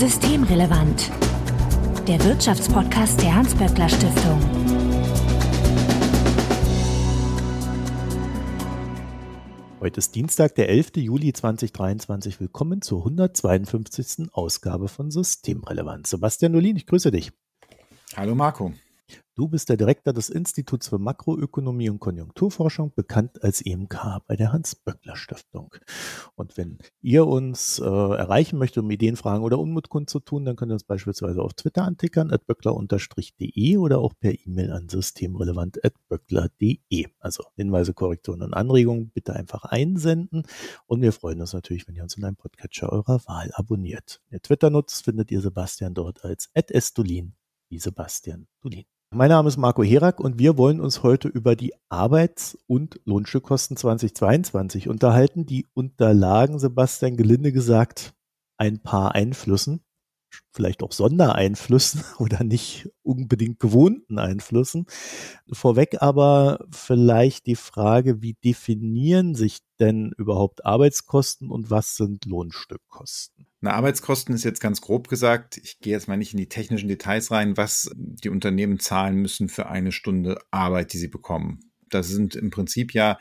Systemrelevant. Der Wirtschaftspodcast der Hans-Böckler Stiftung. Heute ist Dienstag, der 11. Juli 2023. Willkommen zur 152. Ausgabe von Systemrelevant. Sebastian Nolin, ich grüße dich. Hallo Marco. Du bist der Direktor des Instituts für Makroökonomie und Konjunkturforschung, bekannt als IMK bei der Hans-Böckler-Stiftung. Und wenn ihr uns äh, erreichen möchtet, um Ideen, Fragen oder Unmut kundzutun, dann könnt ihr uns beispielsweise auf Twitter antickern, at böckler-de oder auch per E-Mail an systemrelevant.böckler.de. Also Hinweise, Korrekturen und Anregungen bitte einfach einsenden. Und wir freuen uns natürlich, wenn ihr uns in einem Podcatcher eurer Wahl abonniert. Wenn ihr Twitter nutzt, findet ihr Sebastian dort als @estulin wie Sebastian Dulin. Mein Name ist Marco Herak und wir wollen uns heute über die Arbeits- und Lohnstückkosten 2022 unterhalten. Die unterlagen, Sebastian gelinde gesagt, ein paar Einflüssen vielleicht auch Sondereinflüssen oder nicht unbedingt gewohnten Einflüssen. Vorweg aber vielleicht die Frage, wie definieren sich denn überhaupt Arbeitskosten und was sind Lohnstückkosten? Na, Arbeitskosten ist jetzt ganz grob gesagt, ich gehe jetzt mal nicht in die technischen Details rein, was die Unternehmen zahlen müssen für eine Stunde Arbeit, die sie bekommen. Da sind im Prinzip ja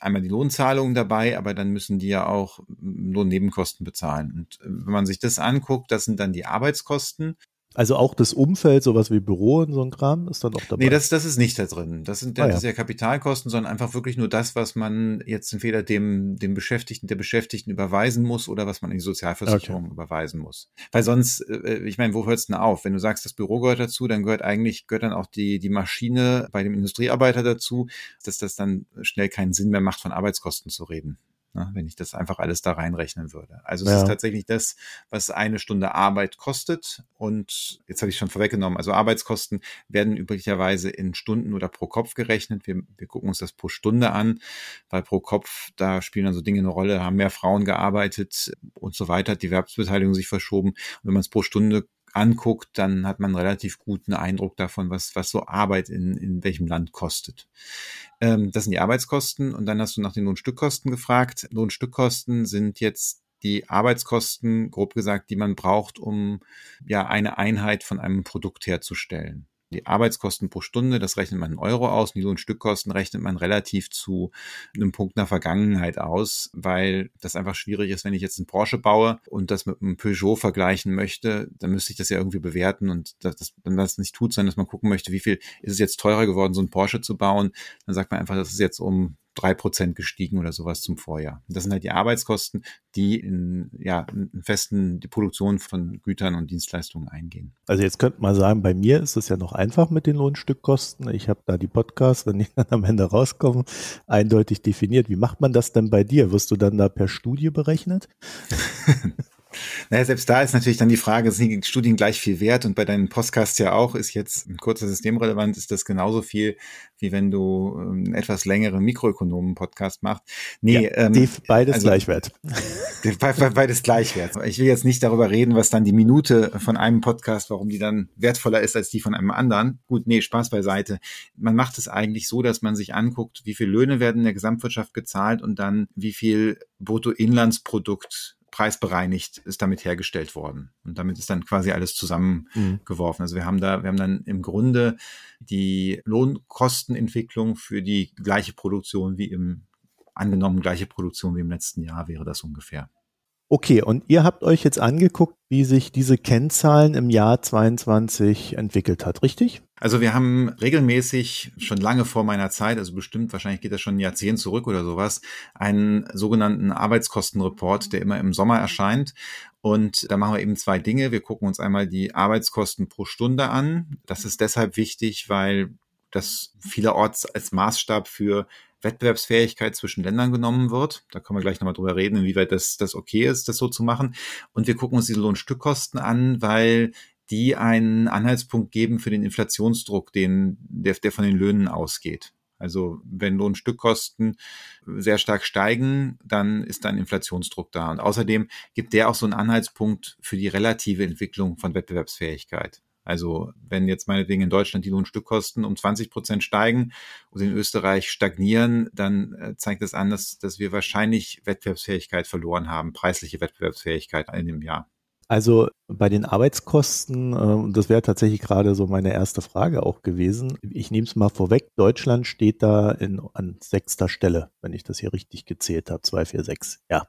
einmal die Lohnzahlungen dabei, aber dann müssen die ja auch Lohnnebenkosten bezahlen. Und äh, wenn man sich das anguckt, das sind dann die Arbeitskosten. Also auch das Umfeld, sowas wie Büro und so ein Kram, ist dann auch dabei? Nee, das, das ist nicht da drin. Das sind ah, das ja. ist ja Kapitalkosten, sondern einfach wirklich nur das, was man jetzt entweder dem, dem Beschäftigten, der Beschäftigten überweisen muss oder was man in die Sozialversicherung okay. überweisen muss. Weil sonst, äh, ich meine, wo hört es denn auf? Wenn du sagst, das Büro gehört dazu, dann gehört eigentlich, gehört dann auch die, die Maschine bei dem Industriearbeiter dazu, dass das dann schnell keinen Sinn mehr macht, von Arbeitskosten zu reden ne, wenn ich das einfach alles da reinrechnen würde. Also es ja. ist tatsächlich das, was eine Stunde Arbeit kostet. Und jetzt habe ich schon vorweggenommen, also Arbeitskosten werden üblicherweise in Stunden oder pro Kopf gerechnet. Wir, wir gucken uns das pro Stunde an, weil pro Kopf, da spielen dann so Dinge eine Rolle, haben mehr Frauen gearbeitet und so weiter, hat die Werbsbeteiligung sich verschoben. Und wenn man es pro Stunde anguckt, dann hat man einen relativ guten Eindruck davon, was, was so Arbeit in, in welchem Land kostet. Ähm, das sind die Arbeitskosten und dann hast du nach den Lohnstückkosten gefragt. Lohnstückkosten sind jetzt die Arbeitskosten, grob gesagt, die man braucht, um ja eine Einheit von einem Produkt herzustellen die Arbeitskosten pro Stunde, das rechnet man in Euro aus, die Lohnstückkosten rechnet man relativ zu einem Punkt nach Vergangenheit aus, weil das einfach schwierig ist, wenn ich jetzt einen Porsche baue und das mit einem Peugeot vergleichen möchte, dann müsste ich das ja irgendwie bewerten und das, das, wenn das nicht tut, sondern dass man gucken möchte, wie viel ist es jetzt teurer geworden, so einen Porsche zu bauen, dann sagt man einfach, das ist jetzt um drei Prozent gestiegen oder sowas zum Vorjahr. Das sind halt die Arbeitskosten, die in, ja, in festen die Produktion von Gütern und Dienstleistungen eingehen. Also jetzt könnte man sagen, bei mir ist es ja noch einfach mit den Lohnstückkosten. Ich habe da die Podcasts, wenn die dann am Ende rauskommen, eindeutig definiert. Wie macht man das denn bei dir? Wirst du dann da per Studie berechnet? Naja, selbst da ist natürlich dann die Frage, sind die Studien gleich viel wert? Und bei deinen Podcasts ja auch, ist jetzt ein kurzer Systemrelevant, ist das genauso viel, wie wenn du einen ähm, etwas längeren Mikroökonomen-Podcast machst. Nee, ja, ähm, beides also, gleich wert. Beides gleich wert. Ich will jetzt nicht darüber reden, was dann die Minute von einem Podcast, warum die dann wertvoller ist als die von einem anderen. Gut, nee, Spaß beiseite. Man macht es eigentlich so, dass man sich anguckt, wie viel Löhne werden in der Gesamtwirtschaft gezahlt und dann wie viel Bruttoinlandsprodukt preisbereinigt ist damit hergestellt worden. Und damit ist dann quasi alles zusammengeworfen. Mhm. Also wir haben da, wir haben dann im Grunde die Lohnkostenentwicklung für die gleiche Produktion wie im, angenommen gleiche Produktion wie im letzten Jahr wäre das ungefähr. Okay, und ihr habt euch jetzt angeguckt, wie sich diese Kennzahlen im Jahr 22 entwickelt hat, richtig? Also wir haben regelmäßig, schon lange vor meiner Zeit, also bestimmt, wahrscheinlich geht das schon ein Jahrzehnt zurück oder sowas, einen sogenannten Arbeitskostenreport, der immer im Sommer erscheint. Und da machen wir eben zwei Dinge. Wir gucken uns einmal die Arbeitskosten pro Stunde an. Das ist deshalb wichtig, weil das vielerorts als Maßstab für Wettbewerbsfähigkeit zwischen Ländern genommen wird. Da können wir gleich nochmal drüber reden, inwieweit das, das okay ist, das so zu machen. Und wir gucken uns diese Lohnstückkosten an, weil die einen Anhaltspunkt geben für den Inflationsdruck, den, der, der von den Löhnen ausgeht. Also wenn Lohnstückkosten sehr stark steigen, dann ist da ein Inflationsdruck da. Und außerdem gibt der auch so einen Anhaltspunkt für die relative Entwicklung von Wettbewerbsfähigkeit. Also wenn jetzt meinetwegen in Deutschland die Lohnstückkosten um 20 Prozent steigen und in Österreich stagnieren, dann äh, zeigt das an, dass, dass wir wahrscheinlich Wettbewerbsfähigkeit verloren haben, preisliche Wettbewerbsfähigkeit in dem Jahr. Also bei den Arbeitskosten, äh, und das wäre tatsächlich gerade so meine erste Frage auch gewesen. Ich nehme es mal vorweg, Deutschland steht da in, an sechster Stelle, wenn ich das hier richtig gezählt habe, 246. Ja.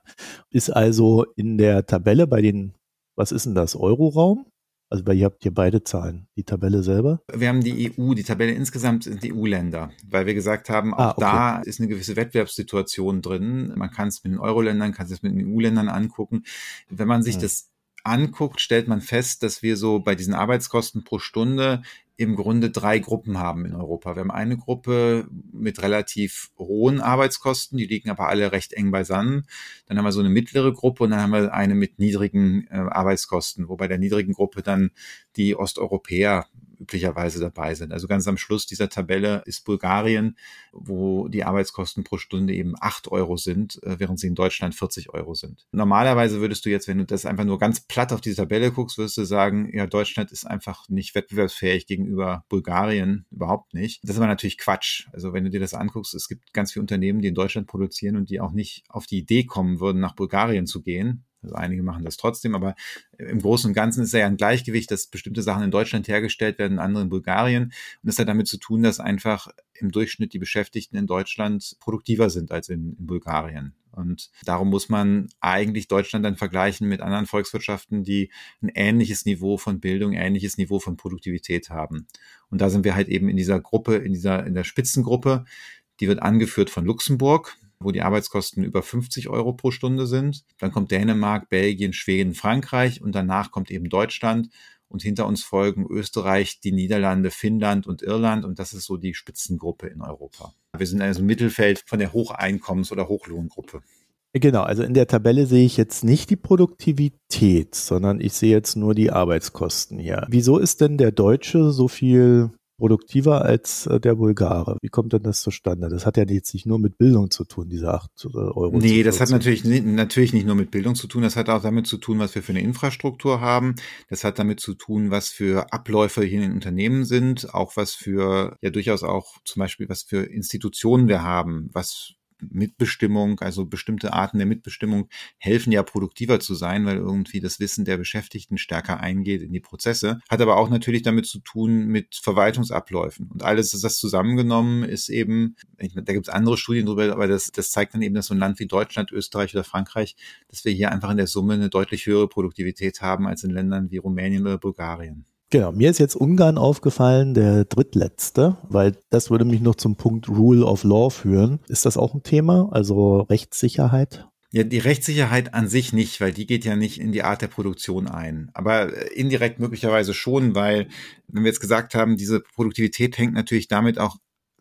Ist also in der Tabelle bei den, was ist denn das, Euroraum? Also weil ihr habt hier beide Zahlen. Die Tabelle selber? Wir haben die EU, die Tabelle insgesamt sind die EU-Länder, weil wir gesagt haben, auch ah, okay. da ist eine gewisse Wettbewerbssituation drin. Man kann es mit den Euro-Ländern, kann es mit den EU-Ländern angucken. Wenn man sich hm. das anguckt, stellt man fest, dass wir so bei diesen Arbeitskosten pro Stunde im Grunde drei Gruppen haben in Europa. Wir haben eine Gruppe mit relativ hohen Arbeitskosten, die liegen aber alle recht eng beisammen. Dann haben wir so eine mittlere Gruppe und dann haben wir eine mit niedrigen äh, Arbeitskosten, wobei der niedrigen Gruppe dann die Osteuropäer üblicherweise dabei sind. Also ganz am Schluss dieser Tabelle ist Bulgarien, wo die Arbeitskosten pro Stunde eben acht Euro sind, äh, während sie in Deutschland 40 Euro sind. Normalerweise würdest du jetzt, wenn du das einfach nur ganz platt auf die Tabelle guckst, würdest du sagen, ja, Deutschland ist einfach nicht wettbewerbsfähig gegenüber Bulgarien, überhaupt nicht. Das ist aber natürlich Quatsch. Also wenn du dir das anguckst, es gibt ganz viele Unternehmen, die in Deutschland produzieren und die auch nicht auf die Idee kommen würden, nach Bulgarien zu gehen also einige machen das trotzdem, aber im Großen und Ganzen ist ja ein Gleichgewicht, dass bestimmte Sachen in Deutschland hergestellt werden, andere in Bulgarien. Und das hat damit zu tun, dass einfach im Durchschnitt die Beschäftigten in Deutschland produktiver sind als in, in Bulgarien. Und darum muss man eigentlich Deutschland dann vergleichen mit anderen Volkswirtschaften, die ein ähnliches Niveau von Bildung, ähnliches Niveau von Produktivität haben. Und da sind wir halt eben in dieser Gruppe, in dieser, in der Spitzengruppe. Die wird angeführt von Luxemburg wo die Arbeitskosten über 50 Euro pro Stunde sind. Dann kommt Dänemark, Belgien, Schweden, Frankreich und danach kommt eben Deutschland und hinter uns folgen Österreich, die Niederlande, Finnland und Irland und das ist so die Spitzengruppe in Europa. Wir sind also im Mittelfeld von der Hocheinkommens- oder Hochlohngruppe. Genau, also in der Tabelle sehe ich jetzt nicht die Produktivität, sondern ich sehe jetzt nur die Arbeitskosten hier. Wieso ist denn der Deutsche so viel produktiver als äh, der Bulgare. Wie kommt denn das zustande? Das hat ja jetzt nicht nur mit Bildung zu tun, diese 8 äh, Euro. Nee, das hat natürlich, natürlich nicht nur mit Bildung zu tun, das hat auch damit zu tun, was wir für eine Infrastruktur haben. Das hat damit zu tun, was für Abläufe hier in den Unternehmen sind, auch was für, ja durchaus auch zum Beispiel, was für Institutionen wir haben, was Mitbestimmung, also bestimmte Arten der Mitbestimmung helfen ja produktiver zu sein, weil irgendwie das Wissen der Beschäftigten stärker eingeht in die Prozesse. Hat aber auch natürlich damit zu tun mit Verwaltungsabläufen. Und alles das zusammengenommen ist eben, da gibt es andere Studien drüber, aber das, das zeigt dann eben, dass so ein Land wie Deutschland, Österreich oder Frankreich, dass wir hier einfach in der Summe eine deutlich höhere Produktivität haben als in Ländern wie Rumänien oder Bulgarien. Genau, mir ist jetzt Ungarn aufgefallen, der drittletzte, weil das würde mich noch zum Punkt Rule of Law führen. Ist das auch ein Thema, also Rechtssicherheit? Ja, die Rechtssicherheit an sich nicht, weil die geht ja nicht in die Art der Produktion ein. Aber äh, indirekt möglicherweise schon, weil, wenn wir jetzt gesagt haben, diese Produktivität hängt natürlich damit auch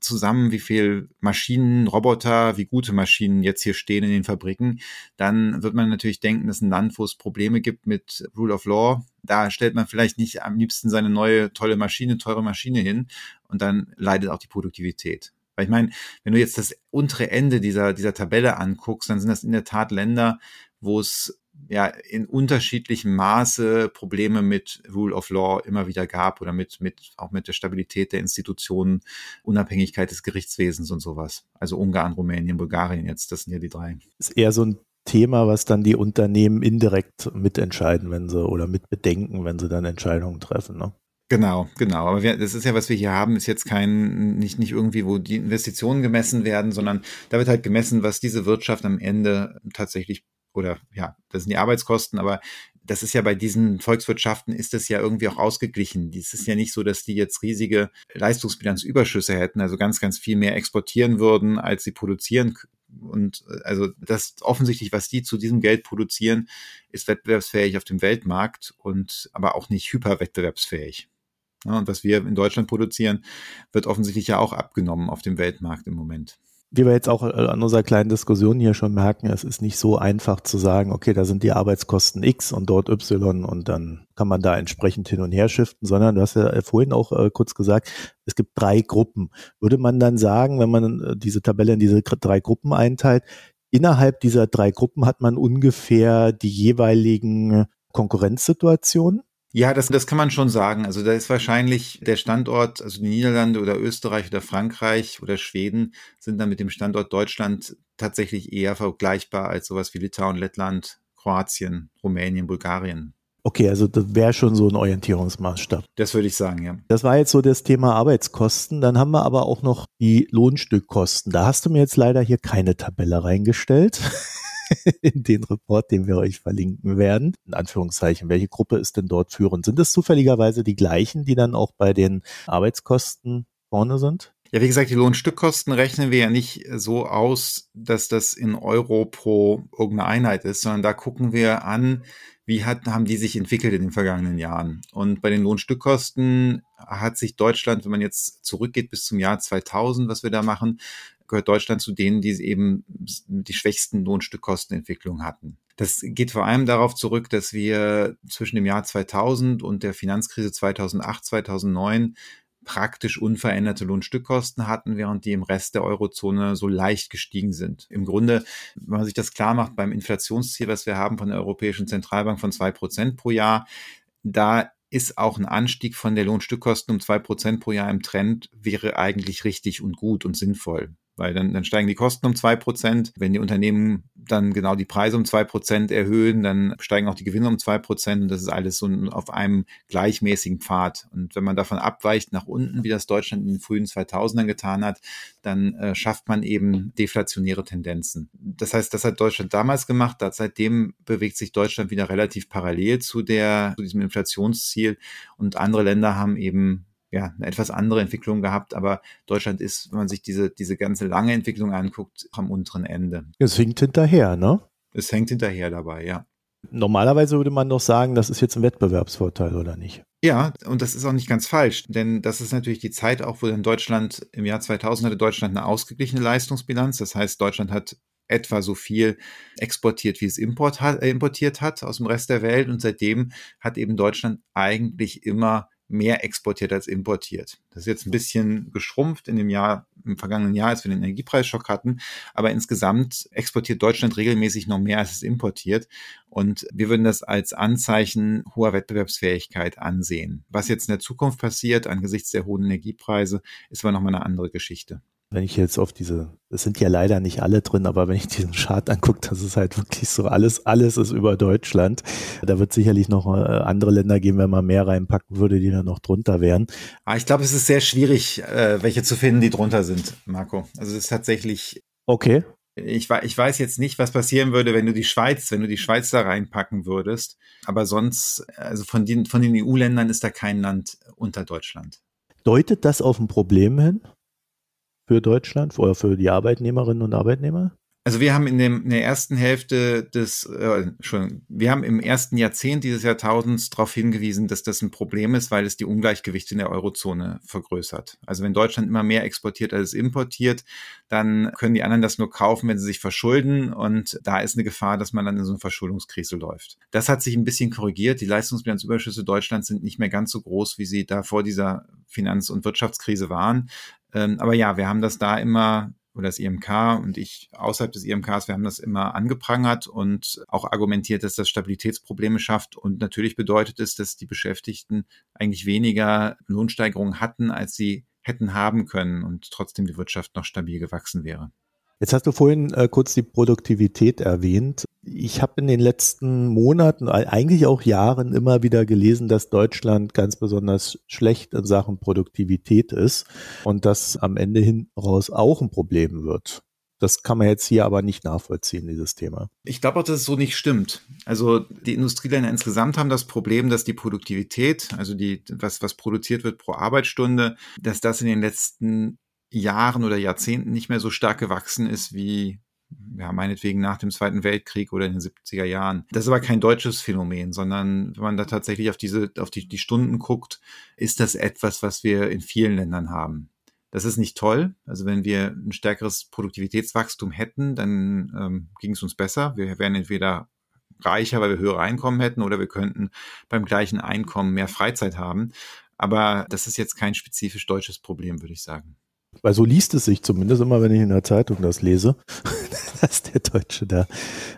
zusammen, wie viel Maschinen, Roboter, wie gute Maschinen jetzt hier stehen in den Fabriken, dann wird man natürlich denken, dass ein Land, wo es Probleme gibt mit Rule of Law, da stellt man vielleicht nicht am liebsten seine neue tolle Maschine, teure Maschine hin und dann leidet auch die Produktivität. Weil ich meine, wenn du jetzt das untere Ende dieser, dieser Tabelle anguckst, dann sind das in der Tat Länder, wo es ja in unterschiedlichem Maße Probleme mit Rule of Law immer wieder gab oder mit, mit auch mit der Stabilität der Institutionen, Unabhängigkeit des Gerichtswesens und sowas. Also Ungarn, Rumänien, Bulgarien jetzt, das sind ja die drei. Ist eher so ein Thema, was dann die Unternehmen indirekt mitentscheiden, wenn sie oder mitbedenken, wenn sie dann Entscheidungen treffen. Ne? Genau, genau. Aber wir, das ist ja, was wir hier haben, ist jetzt kein, nicht, nicht irgendwie, wo die Investitionen gemessen werden, sondern da wird halt gemessen, was diese Wirtschaft am Ende tatsächlich oder ja, das sind die Arbeitskosten, aber das ist ja bei diesen Volkswirtschaften ist das ja irgendwie auch ausgeglichen. Es ist ja nicht so, dass die jetzt riesige Leistungsbilanzüberschüsse hätten, also ganz, ganz viel mehr exportieren würden, als sie produzieren. Und äh, also das offensichtlich, was die zu diesem Geld produzieren, ist wettbewerbsfähig auf dem Weltmarkt und aber auch nicht hyperwettbewerbsfähig. Ja, und was wir in Deutschland produzieren, wird offensichtlich ja auch abgenommen auf dem Weltmarkt im Moment wie wir jetzt auch äh, an unserer kleinen Diskussion hier schon merken, es ist nicht so einfach zu sagen, okay, da sind die Arbeitskosten X und dort Y und dann kann man da entsprechend hin und her shiften, sondern du hast ja vorhin auch äh, kurz gesagt, es gibt drei Gruppen. Würde man dann sagen, wenn man äh, diese Tabelle in diese drei Gruppen einteilt, innerhalb dieser drei Gruppen hat man ungefähr die jeweiligen Konkurrenzsituationen? Ja, das, das kann man schon sagen. Also da ist wahrscheinlich der Standort, also die Niederlande oder Österreich oder Frankreich oder Schweden sind dann mit dem Standort Deutschland tatsächlich eher vergleichbar als sowas wie Litauen, Lettland, Kroatien, Rumänien, Bulgarien. Okay, also das wäre schon so ein Orientierungsmaßstab. Das würde ich sagen, ja. Das war jetzt so das Thema Arbeitskosten. Dann haben wir aber auch noch die Lohnstückkosten. Da hast du mir jetzt leider hier keine Tabelle reingestellt. in den Report, den wir euch verlinken werden. In Anführungszeichen, welche Gruppe ist denn dort führend? Sind es zufälligerweise die gleichen, die dann auch bei den Arbeitskosten vorne sind? Ja, wie gesagt, die Lohnstückkosten rechnen wir ja nicht so aus, dass das in Euro pro irgendeine Einheit ist, sondern da gucken wir an, wie hat, haben die sich entwickelt in den vergangenen Jahren. Und bei den Lohnstückkosten hat sich Deutschland, wenn man jetzt zurückgeht bis zum Jahr 2000, was wir da machen, gehört Deutschland zu denen, die eben die schwächsten Lohnstückkostenentwicklungen hatten. Das geht vor allem darauf zurück, dass wir zwischen dem Jahr 2000 und der Finanzkrise 2008, 2009 praktisch unveränderte Lohnstückkosten hatten, während die im Rest der Eurozone so leicht gestiegen sind. Im Grunde, wenn man sich das klar macht, beim Inflationsziel, was wir haben von der Europäischen Zentralbank von zwei Prozent pro Jahr, da ist auch ein Anstieg von der Lohnstückkosten um zwei Prozent pro Jahr im Trend, wäre eigentlich richtig und gut und sinnvoll. Weil dann, dann steigen die Kosten um zwei Prozent. Wenn die Unternehmen dann genau die Preise um zwei Prozent erhöhen, dann steigen auch die Gewinne um zwei Prozent. Und das ist alles so auf einem gleichmäßigen Pfad. Und wenn man davon abweicht nach unten, wie das Deutschland in den frühen 2000ern getan hat, dann äh, schafft man eben deflationäre Tendenzen. Das heißt, das hat Deutschland damals gemacht. Seitdem bewegt sich Deutschland wieder relativ parallel zu der, zu diesem Inflationsziel. Und andere Länder haben eben ja, eine etwas andere Entwicklung gehabt, aber Deutschland ist, wenn man sich diese, diese ganze lange Entwicklung anguckt, am unteren Ende. Es hinkt hinterher, ne? Es hängt hinterher dabei, ja. Normalerweise würde man doch sagen, das ist jetzt ein Wettbewerbsvorteil, oder nicht? Ja, und das ist auch nicht ganz falsch, denn das ist natürlich die Zeit auch, wo dann Deutschland im Jahr 2000 hatte Deutschland eine ausgeglichene Leistungsbilanz. Das heißt, Deutschland hat etwa so viel exportiert, wie es import hat, äh, importiert hat aus dem Rest der Welt. Und seitdem hat eben Deutschland eigentlich immer mehr exportiert als importiert. Das ist jetzt ein bisschen geschrumpft in dem Jahr, im vergangenen Jahr, als wir den Energiepreisschock hatten. Aber insgesamt exportiert Deutschland regelmäßig noch mehr, als es importiert. Und wir würden das als Anzeichen hoher Wettbewerbsfähigkeit ansehen. Was jetzt in der Zukunft passiert angesichts der hohen Energiepreise, ist aber nochmal eine andere Geschichte wenn ich jetzt auf diese, es sind ja leider nicht alle drin, aber wenn ich diesen Chart angucke, das ist halt wirklich so, alles, alles ist über Deutschland. Da wird sicherlich noch äh, andere Länder geben, wenn man mehr reinpacken würde, die dann noch drunter wären. Ah, ich glaube, es ist sehr schwierig, äh, welche zu finden, die drunter sind, Marco. Also es ist tatsächlich. Okay. Ich, ich weiß jetzt nicht, was passieren würde, wenn du die Schweiz, wenn du die Schweiz da reinpacken würdest. Aber sonst, also von den, von den EU-Ländern ist da kein Land unter Deutschland. Deutet das auf ein Problem hin? Für Deutschland oder für die Arbeitnehmerinnen und Arbeitnehmer? Also wir haben in, dem, in der ersten Hälfte des, äh, schon, wir haben im ersten Jahrzehnt dieses Jahrtausends darauf hingewiesen, dass das ein Problem ist, weil es die Ungleichgewichte in der Eurozone vergrößert. Also wenn Deutschland immer mehr exportiert als es importiert, dann können die anderen das nur kaufen, wenn sie sich verschulden und da ist eine Gefahr, dass man dann in so eine Verschuldungskrise läuft. Das hat sich ein bisschen korrigiert. Die Leistungsbilanzüberschüsse Deutschlands sind nicht mehr ganz so groß, wie sie da vor dieser Finanz- und Wirtschaftskrise waren. Ähm, aber ja, wir haben das da immer oder das IMK und ich außerhalb des IMKs, wir haben das immer angeprangert und auch argumentiert, dass das Stabilitätsprobleme schafft. Und natürlich bedeutet es, dass die Beschäftigten eigentlich weniger Lohnsteigerungen hatten, als sie hätten haben können und trotzdem die Wirtschaft noch stabil gewachsen wäre. Jetzt hast du vorhin äh, kurz die Produktivität erwähnt. Ich habe in den letzten Monaten, eigentlich auch Jahren immer wieder gelesen, dass Deutschland ganz besonders schlecht in Sachen Produktivität ist und das am Ende hin raus auch ein Problem wird. Das kann man jetzt hier aber nicht nachvollziehen, dieses Thema. Ich glaube auch, dass es so nicht stimmt. Also die Industrieländer insgesamt haben das Problem, dass die Produktivität, also die, was, was produziert wird pro Arbeitsstunde, dass das in den letzten Jahren oder Jahrzehnten nicht mehr so stark gewachsen ist wie ja, meinetwegen nach dem Zweiten Weltkrieg oder in den 70er Jahren. Das ist aber kein deutsches Phänomen, sondern wenn man da tatsächlich auf diese, auf die, die Stunden guckt, ist das etwas, was wir in vielen Ländern haben. Das ist nicht toll. Also wenn wir ein stärkeres Produktivitätswachstum hätten, dann ähm, ging es uns besser. Wir wären entweder reicher, weil wir höhere Einkommen hätten, oder wir könnten beim gleichen Einkommen mehr Freizeit haben. Aber das ist jetzt kein spezifisch deutsches Problem, würde ich sagen. Weil so liest es sich zumindest immer, wenn ich in der Zeitung das lese, dass der Deutsche da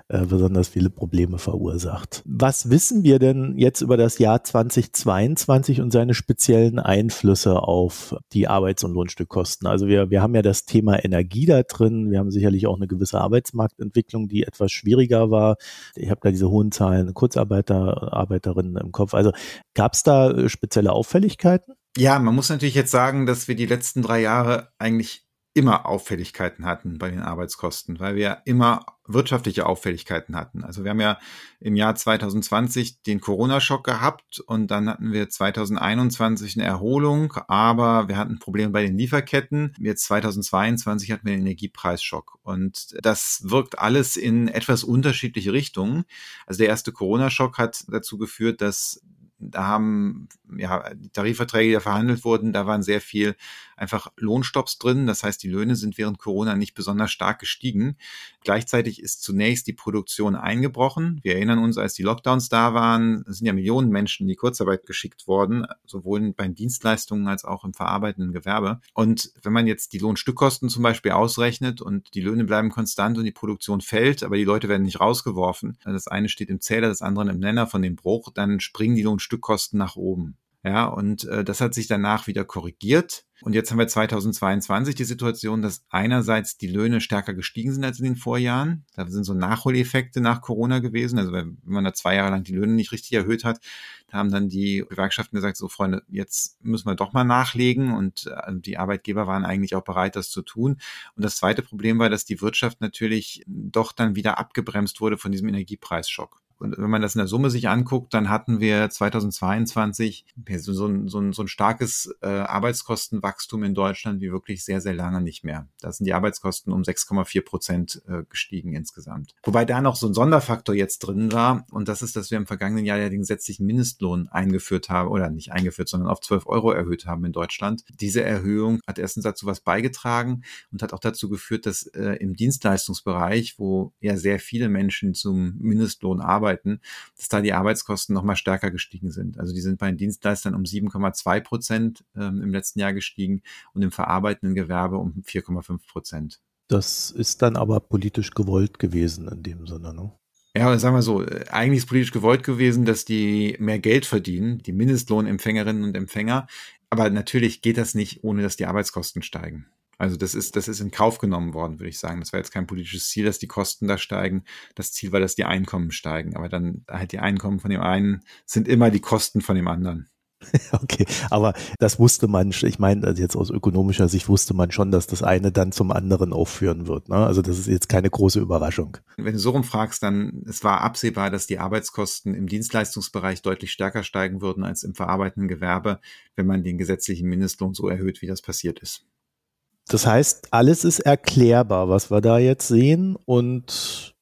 äh, besonders viele Probleme verursacht. Was wissen wir denn jetzt über das Jahr 2022 und seine speziellen Einflüsse auf die Arbeits- und Lohnstückkosten? Also wir, wir haben ja das Thema Energie da drin. Wir haben sicherlich auch eine gewisse Arbeitsmarktentwicklung, die etwas schwieriger war. Ich habe da diese hohen Zahlen Kurzarbeiter, Arbeiterinnen im Kopf. Also gab es da äh, spezielle Auffälligkeiten? Ja, man muss natürlich jetzt sagen, dass wir die letzten drei Jahre eigentlich immer Auffälligkeiten hatten bei den Arbeitskosten, weil wir immer wirtschaftliche Auffälligkeiten hatten. Also wir haben ja im Jahr 2020 den Corona-Schock gehabt und dann hatten wir 2021 eine Erholung, aber wir hatten Probleme bei den Lieferketten. Jetzt 2022 hatten wir den Energiepreisschock und das wirkt alles in etwas unterschiedliche Richtungen. Also der erste Corona-Schock hat dazu geführt, dass da haben ja die Tarifverträge, die da verhandelt wurden, da waren sehr viel einfach Lohnstopps drin. Das heißt, die Löhne sind während Corona nicht besonders stark gestiegen. Gleichzeitig ist zunächst die Produktion eingebrochen. Wir erinnern uns, als die Lockdowns da waren, sind ja Millionen Menschen in die Kurzarbeit geschickt worden, sowohl bei Dienstleistungen als auch im verarbeitenden Gewerbe. Und wenn man jetzt die Lohnstückkosten zum Beispiel ausrechnet und die Löhne bleiben konstant und die Produktion fällt, aber die Leute werden nicht rausgeworfen, das eine steht im Zähler, das andere im Nenner von dem Bruch, dann springen die Lohnstückkosten nach oben. Ja, und äh, das hat sich danach wieder korrigiert. Und jetzt haben wir 2022 die Situation, dass einerseits die Löhne stärker gestiegen sind als in den Vorjahren. Da sind so Nachholeffekte nach Corona gewesen. Also wenn man da zwei Jahre lang die Löhne nicht richtig erhöht hat, da haben dann die Gewerkschaften gesagt, so Freunde, jetzt müssen wir doch mal nachlegen. Und äh, die Arbeitgeber waren eigentlich auch bereit, das zu tun. Und das zweite Problem war, dass die Wirtschaft natürlich doch dann wieder abgebremst wurde von diesem Energiepreisschock. Und wenn man das in der Summe sich anguckt, dann hatten wir 2022 so ein, so ein, so ein starkes äh, Arbeitskostenwachstum in Deutschland wie wirklich sehr, sehr lange nicht mehr. Da sind die Arbeitskosten um 6,4 Prozent äh, gestiegen insgesamt. Wobei da noch so ein Sonderfaktor jetzt drin war. Und das ist, dass wir im vergangenen Jahr ja den gesetzlichen Mindestlohn eingeführt haben, oder nicht eingeführt, sondern auf 12 Euro erhöht haben in Deutschland. Diese Erhöhung hat erstens dazu was beigetragen und hat auch dazu geführt, dass äh, im Dienstleistungsbereich, wo ja sehr viele Menschen zum Mindestlohn arbeiten, arbeiten, dass da die Arbeitskosten noch mal stärker gestiegen sind. Also die sind bei den Dienstleistern um 7,2 Prozent ähm, im letzten Jahr gestiegen und im verarbeitenden Gewerbe um 4,5 Prozent. Das ist dann aber politisch gewollt gewesen in dem Sinne, ne? Ja, sagen wir so, äh, eigentlich ist politisch gewollt gewesen, dass die mehr Geld verdienen, die Mindestlohnempfängerinnen und Empfänger. Aber natürlich geht das nicht, ohne dass die Arbeitskosten steigen. Also das ist, das ist in Kauf genommen worden, würde ich sagen. Das war jetzt kein politisches Ziel, dass die Kosten da steigen. Das Ziel war, dass die Einkommen steigen. Aber dann halt die Einkommen von dem einen sind immer die Kosten von dem anderen. Okay, aber das wusste man, ich meine, also jetzt aus ökonomischer Sicht wusste man schon, dass das eine dann zum anderen aufführen wird. Ne? Also das ist jetzt keine große Überraschung. Wenn du so rumfragst, dann es war absehbar, dass die Arbeitskosten im Dienstleistungsbereich deutlich stärker steigen würden als im verarbeitenden Gewerbe, wenn man den gesetzlichen Mindestlohn so erhöht, wie das passiert ist. Das heißt, alles ist erklärbar, was wir da jetzt sehen und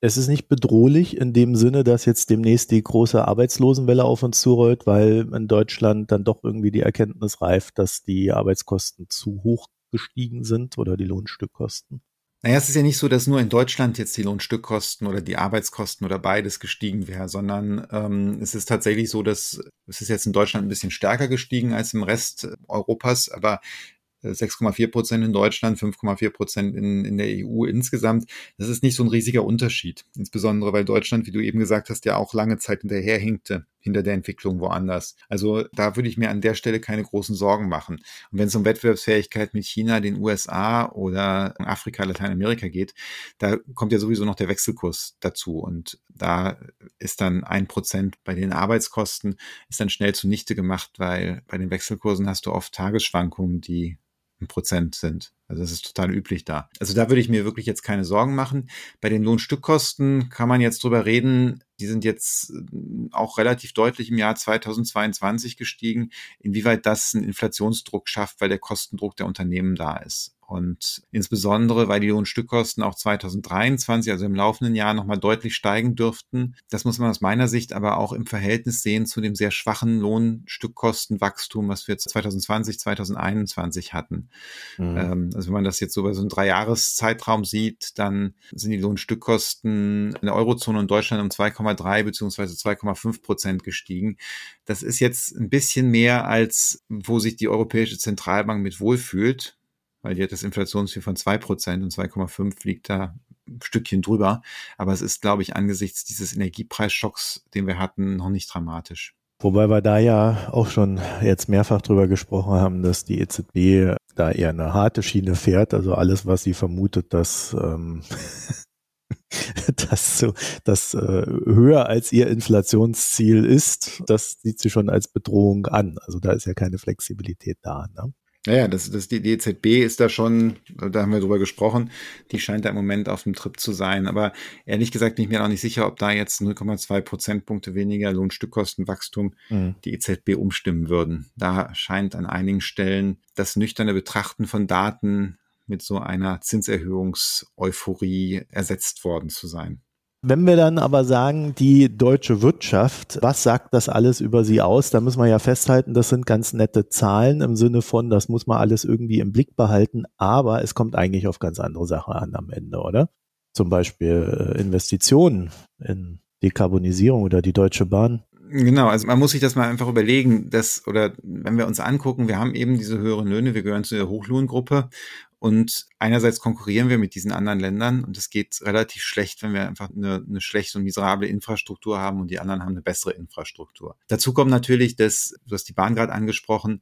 es ist nicht bedrohlich in dem Sinne, dass jetzt demnächst die große Arbeitslosenwelle auf uns zurollt, weil in Deutschland dann doch irgendwie die Erkenntnis reift, dass die Arbeitskosten zu hoch gestiegen sind oder die Lohnstückkosten. Naja, es ist ja nicht so, dass nur in Deutschland jetzt die Lohnstückkosten oder die Arbeitskosten oder beides gestiegen wäre, sondern ähm, es ist tatsächlich so, dass es ist jetzt in Deutschland ein bisschen stärker gestiegen als im Rest Europas, aber 6,4 Prozent in Deutschland, 5,4 Prozent in, in der EU insgesamt. Das ist nicht so ein riesiger Unterschied. Insbesondere weil Deutschland, wie du eben gesagt hast, ja auch lange Zeit hinterherhinkte hinter der Entwicklung woanders. Also da würde ich mir an der Stelle keine großen Sorgen machen. Und wenn es um Wettbewerbsfähigkeit mit China, den USA oder Afrika, Lateinamerika geht, da kommt ja sowieso noch der Wechselkurs dazu. Und da ist dann ein Prozent bei den Arbeitskosten ist dann schnell zunichte gemacht, weil bei den Wechselkursen hast du oft Tagesschwankungen, die Prozent sind. Also das ist total üblich da. Also da würde ich mir wirklich jetzt keine Sorgen machen. Bei den Lohnstückkosten kann man jetzt drüber reden. Die sind jetzt äh, auch relativ deutlich im Jahr 2022 gestiegen. Inwieweit das einen Inflationsdruck schafft, weil der Kostendruck der Unternehmen da ist. Und insbesondere, weil die Lohnstückkosten auch 2023, also im laufenden Jahr, nochmal deutlich steigen dürften. Das muss man aus meiner Sicht aber auch im Verhältnis sehen zu dem sehr schwachen Lohnstückkostenwachstum, was wir 2020, 2021 hatten. Mhm. Ähm, also wenn man das jetzt so über so einen Dreijahreszeitraum sieht, dann sind die Lohnstückkosten in der Eurozone und Deutschland um 2,3 beziehungsweise 2,5 Prozent gestiegen. Das ist jetzt ein bisschen mehr als, wo sich die Europäische Zentralbank mit wohlfühlt weil die hat das Inflationsziel von zwei Prozent und 2,5 liegt da ein Stückchen drüber. Aber es ist, glaube ich, angesichts dieses Energiepreisschocks, den wir hatten, noch nicht dramatisch. Wobei wir da ja auch schon jetzt mehrfach drüber gesprochen haben, dass die EZB da eher eine harte Schiene fährt. Also alles, was sie vermutet, dass ähm, das so, das äh, höher als ihr Inflationsziel ist, das sieht sie schon als Bedrohung an. Also da ist ja keine Flexibilität da. Ne? Naja, das, das, die EZB ist da schon, da haben wir drüber gesprochen, die scheint da im Moment auf dem Trip zu sein. Aber ehrlich gesagt bin ich mir auch nicht sicher, ob da jetzt 0,2 Prozentpunkte weniger Lohnstückkostenwachstum mhm. die EZB umstimmen würden. Da scheint an einigen Stellen das nüchterne Betrachten von Daten mit so einer Zinserhöhungseuphorie ersetzt worden zu sein. Wenn wir dann aber sagen, die deutsche Wirtschaft, was sagt das alles über sie aus? Da müssen wir ja festhalten, das sind ganz nette Zahlen im Sinne von, das muss man alles irgendwie im Blick behalten, aber es kommt eigentlich auf ganz andere Sachen an am Ende, oder? Zum Beispiel äh, Investitionen in Dekarbonisierung oder die Deutsche Bahn. Genau, also man muss sich das mal einfach überlegen, dass, oder wenn wir uns angucken, wir haben eben diese höheren Löhne, wir gehören zu der Hochlohngruppe und einerseits konkurrieren wir mit diesen anderen Ländern und es geht relativ schlecht, wenn wir einfach eine, eine schlechte und miserable Infrastruktur haben und die anderen haben eine bessere Infrastruktur. Dazu kommt natürlich, dass, du hast die Bahn gerade angesprochen,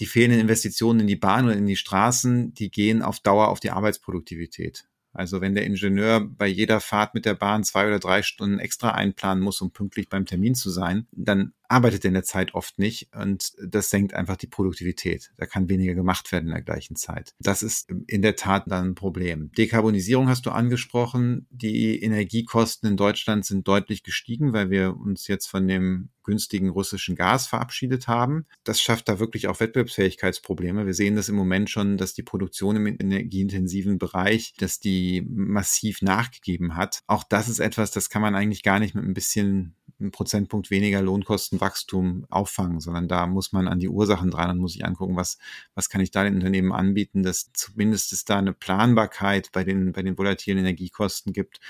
die fehlenden Investitionen in die Bahn und in die Straßen, die gehen auf Dauer auf die Arbeitsproduktivität. Also wenn der Ingenieur bei jeder Fahrt mit der Bahn zwei oder drei Stunden extra einplanen muss, um pünktlich beim Termin zu sein, dann arbeitet er in der Zeit oft nicht und das senkt einfach die Produktivität. Da kann weniger gemacht werden in der gleichen Zeit. Das ist in der Tat dann ein Problem. Dekarbonisierung hast du angesprochen. Die Energiekosten in Deutschland sind deutlich gestiegen, weil wir uns jetzt von dem günstigen russischen Gas verabschiedet haben. Das schafft da wirklich auch Wettbewerbsfähigkeitsprobleme. Wir sehen das im Moment schon, dass die Produktion im energieintensiven Bereich, dass die massiv nachgegeben hat. Auch das ist etwas, das kann man eigentlich gar nicht mit ein bisschen einen Prozentpunkt weniger Lohnkostenwachstum auffangen, sondern da muss man an die Ursachen dran und muss sich angucken, was, was kann ich da den Unternehmen anbieten, dass zumindest es da eine Planbarkeit bei den, bei den volatilen Energiekosten gibt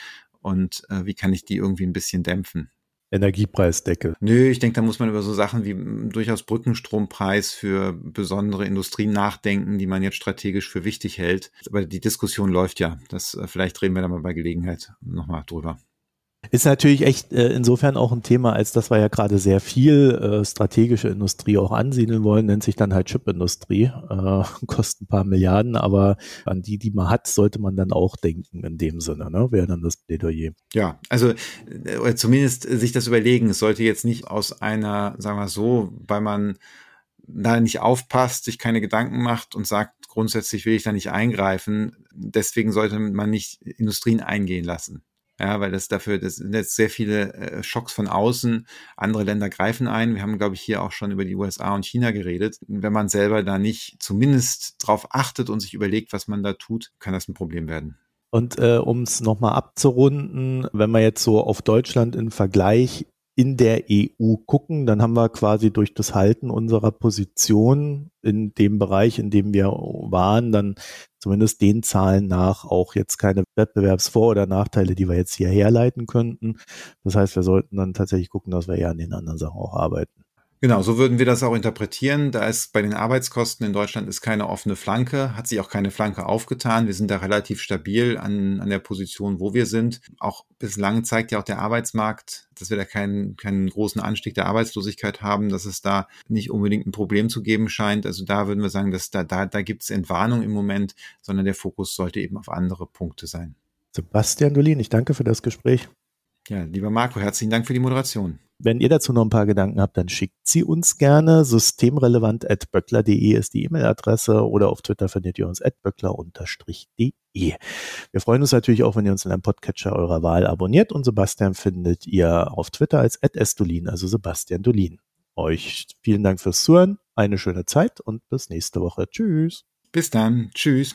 und äh, wie kann ich die irgendwie ein bisschen dämpfen. Energiepreisdeckel. Nö, ich denke, da muss man über so Sachen wie hm, durchaus Brückenstrompreis für besondere Industrien nachdenken, die man jetzt strategisch für wichtig hält. Aber die Diskussion läuft ja. Das, äh, vielleicht reden wir da mal bei Gelegenheit nochmal drüber. Ist natürlich echt äh, insofern auch ein Thema, als dass wir ja gerade sehr viel äh, strategische Industrie auch ansiedeln wollen, nennt sich dann halt Chipindustrie, äh, kostet ein paar Milliarden, aber an die, die man hat, sollte man dann auch denken in dem Sinne, ne? wäre dann das Plädoyer. Ja, also äh, zumindest sich das überlegen. Es sollte jetzt nicht aus einer, sagen wir so, weil man da nicht aufpasst, sich keine Gedanken macht und sagt, grundsätzlich will ich da nicht eingreifen. Deswegen sollte man nicht Industrien eingehen lassen. Ja, weil das dafür, das sind jetzt sehr viele äh, Schocks von außen. Andere Länder greifen ein. Wir haben, glaube ich, hier auch schon über die USA und China geredet. Wenn man selber da nicht zumindest drauf achtet und sich überlegt, was man da tut, kann das ein Problem werden. Und äh, um es nochmal abzurunden, wenn man jetzt so auf Deutschland im Vergleich in der EU gucken, dann haben wir quasi durch das Halten unserer Position in dem Bereich, in dem wir waren, dann zumindest den Zahlen nach auch jetzt keine Wettbewerbsvor- oder Nachteile, die wir jetzt hier herleiten könnten. Das heißt, wir sollten dann tatsächlich gucken, dass wir ja an den anderen Sachen auch arbeiten. Genau, so würden wir das auch interpretieren. Da ist bei den Arbeitskosten in Deutschland ist keine offene Flanke, hat sich auch keine Flanke aufgetan. Wir sind da relativ stabil an, an der Position, wo wir sind. Auch bislang zeigt ja auch der Arbeitsmarkt, dass wir da keinen, keinen großen Anstieg der Arbeitslosigkeit haben, dass es da nicht unbedingt ein Problem zu geben scheint. Also da würden wir sagen, dass da, da, da gibt es Entwarnung im Moment, sondern der Fokus sollte eben auf andere Punkte sein. Sebastian Dolin, ich danke für das Gespräch. Ja, lieber Marco, herzlichen Dank für die Moderation. Wenn ihr dazu noch ein paar Gedanken habt, dann schickt sie uns gerne. Systemrelevant.böckler.de ist die E-Mail-Adresse oder auf Twitter findet ihr uns at böckler-de. Wir freuen uns natürlich auch, wenn ihr uns in einem Podcatcher eurer Wahl abonniert und Sebastian findet ihr auf Twitter als at estolin, also Sebastian Dolin. Euch vielen Dank fürs Zuhören, eine schöne Zeit und bis nächste Woche. Tschüss. Bis dann. Tschüss.